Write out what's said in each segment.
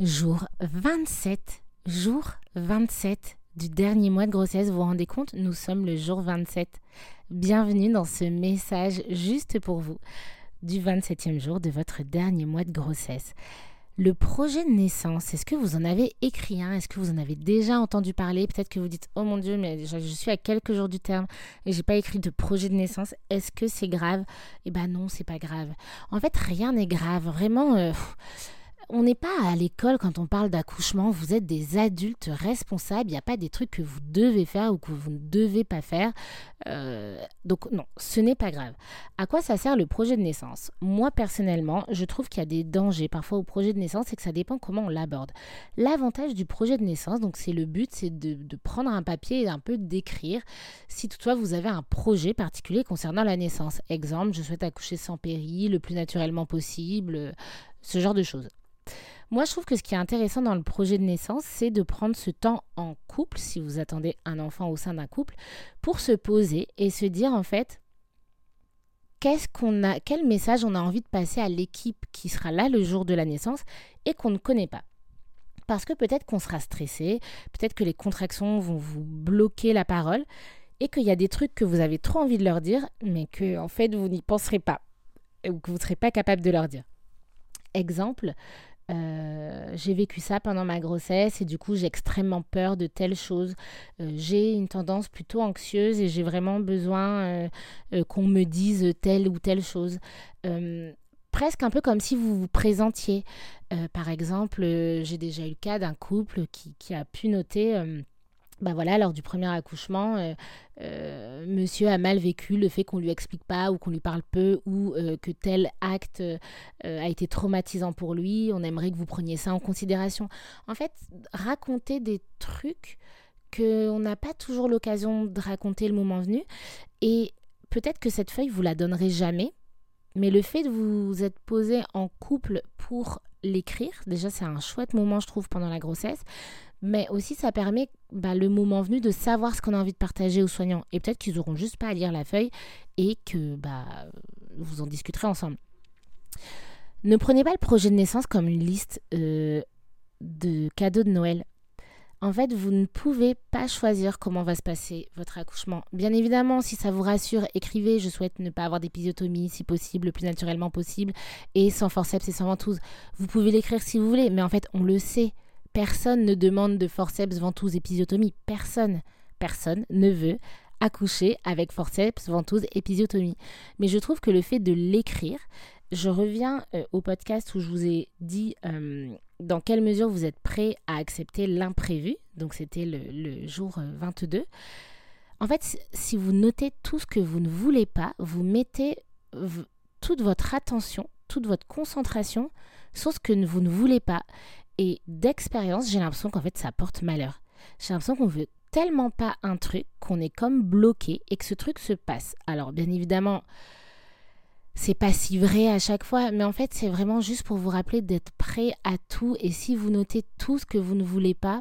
Jour 27, jour 27 du dernier mois de grossesse. Vous vous rendez compte Nous sommes le jour 27. Bienvenue dans ce message juste pour vous du 27e jour de votre dernier mois de grossesse. Le projet de naissance, est-ce que vous en avez écrit un? Est-ce que vous en avez déjà entendu parler? Peut-être que vous dites Oh mon Dieu, mais je, suis à quelques jours du terme et j'ai pas écrit de projet de naissance. Est-ce que c'est grave? Eh ben non, c'est pas grave. En fait, rien n'est grave. Vraiment. Euh, on n'est pas à l'école quand on parle d'accouchement, vous êtes des adultes responsables, il n'y a pas des trucs que vous devez faire ou que vous ne devez pas faire. Euh, donc non, ce n'est pas grave. À quoi ça sert le projet de naissance? Moi personnellement, je trouve qu'il y a des dangers parfois au projet de naissance et que ça dépend comment on l'aborde. L'avantage du projet de naissance, donc c'est le but, c'est de, prendre un papier et un peu d'écrire si toutefois vous avez un projet particulier concernant la naissance. Exemple, je souhaite accoucher sans péril, le plus naturellement possible, ce genre de choses. Moi, je trouve que ce qui est intéressant dans le projet de naissance, c'est de prendre ce temps en couple, si vous attendez un enfant au sein d'un couple, pour se poser et se dire en fait, qu'est-ce qu'on a, quel message on a envie de passer à l'équipe qui sera là le jour de la naissance et qu'on ne connaît pas. Parce que peut-être qu'on sera stressé, peut-être que les contractions vont vous bloquer la parole et qu'il y a des trucs que vous avez trop envie de leur dire, mais que en fait vous n'y penserez pas ou que vous ne serez pas capable de leur dire. Exemple, euh, j'ai vécu ça pendant ma grossesse et du coup j'ai extrêmement peur de telles choses. Euh, j'ai une tendance plutôt anxieuse et j'ai vraiment besoin euh, qu'on me dise telle ou telle chose. presque un peu comme si vous vous présentiez. par exemple, j'ai déjà eu le cas d'un couple qui, qui, a pu noter bah voilà, lors du premier accouchement, euh, euh, monsieur a mal vécu le fait qu'on lui explique pas ou qu'on lui parle peu ou euh, que tel acte a été traumatisant pour lui. On aimerait que vous preniez ça en considération. En fait, raconter des trucs qu'on n'a pas toujours l'occasion de raconter le moment venu. Et peut-être que cette feuille, vous la donnerez jamais. Mais le fait de vous être posé en couple pour l'écrire, déjà c'est un chouette moment je trouve pendant la grossesse mais aussi ça permet bah, le moment venu de savoir ce qu'on a envie de partager aux soignants. Et peut-être qu'ils n'auront juste pas à lire la feuille et que bah, vous en discuterez ensemble. Ne prenez pas le projet de naissance comme une liste euh, de cadeaux de Noël. En fait, vous ne pouvez pas choisir comment va se passer votre accouchement. Bien évidemment, si ça vous rassure, écrivez Je souhaite ne pas avoir d'épisiotomie, si possible, le plus naturellement possible, et sans forceps et sans ventouse. Vous pouvez l'écrire si vous voulez, mais en fait, on le sait. Personne ne demande de forceps, ventouse, épisiotomie. Personne. Personne ne veut accoucher avec forceps, ventouse, épisiotomie. Mais je trouve que le fait de l'écrire, je reviens euh, au podcast où je vous ai dit euh, dans quelle mesure vous êtes prêt à accepter l'imprévu. Donc c'était le, jour 22. Euh, en fait, si vous notez tout ce que vous ne voulez pas, vous mettez toute votre attention, toute votre concentration sur ce que vous ne voulez pas. Et d'expérience, j'ai l'impression qu'en fait, ça porte malheur. J'ai l'impression qu'on veut tellement pas un truc qu'on est comme bloqué et que ce truc se passe. Alors, bien évidemment, c'est pas si vrai à chaque fois, mais en fait, c'est vraiment juste pour vous rappeler d'être prêt à tout. Et si vous notez tout ce que vous ne voulez pas,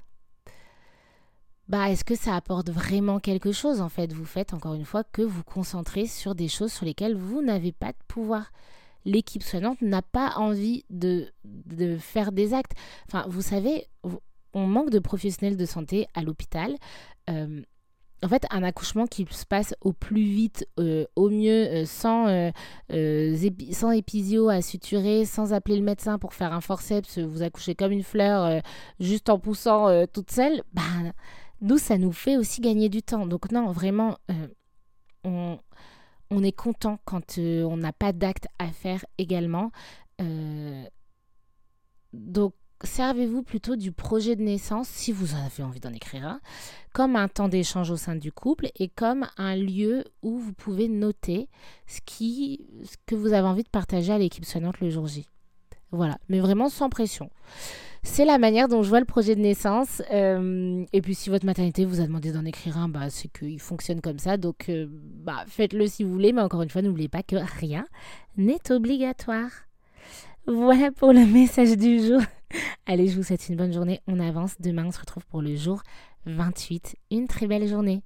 bah, est-ce que ça apporte vraiment quelque chose En fait, vous faites encore une fois que vous concentrez sur des choses sur lesquelles vous n'avez pas de pouvoir l'équipe soignante n'a pas envie de, de, faire des actes. Enfin, vous savez, on manque de professionnels de santé à l'hôpital. Euh, en fait, un accouchement qui se passe au plus vite, euh, au mieux, euh, sans, sans épisio à suturer, sans appeler le médecin pour faire un forceps, vous accouchez comme une fleur, juste en poussant toute seule, bah, nous, ça nous fait aussi gagner du temps. Donc non, vraiment, on, on est content quand euh, on n'a pas d'acte à faire également. Euh, donc, servez-vous plutôt du projet de naissance, si vous avez envie d'en écrire un, comme un temps d'échange au sein du couple et comme un lieu où vous pouvez noter ce, qui, ce que vous avez envie de partager à l'équipe soignante le jour J. Voilà, mais vraiment sans pression. C'est la manière dont je vois le projet de naissance. Euh, et puis si votre maternité vous a demandé d'en écrire un, bah, c'est qu'il fonctionne comme ça. Donc euh, bah, faites-le si vous voulez. Mais encore une fois, n'oubliez pas que rien n'est obligatoire. Voilà pour le message du jour. Allez, je vous souhaite une bonne journée. On avance. Demain, on se retrouve pour le jour 28. Une très belle journée.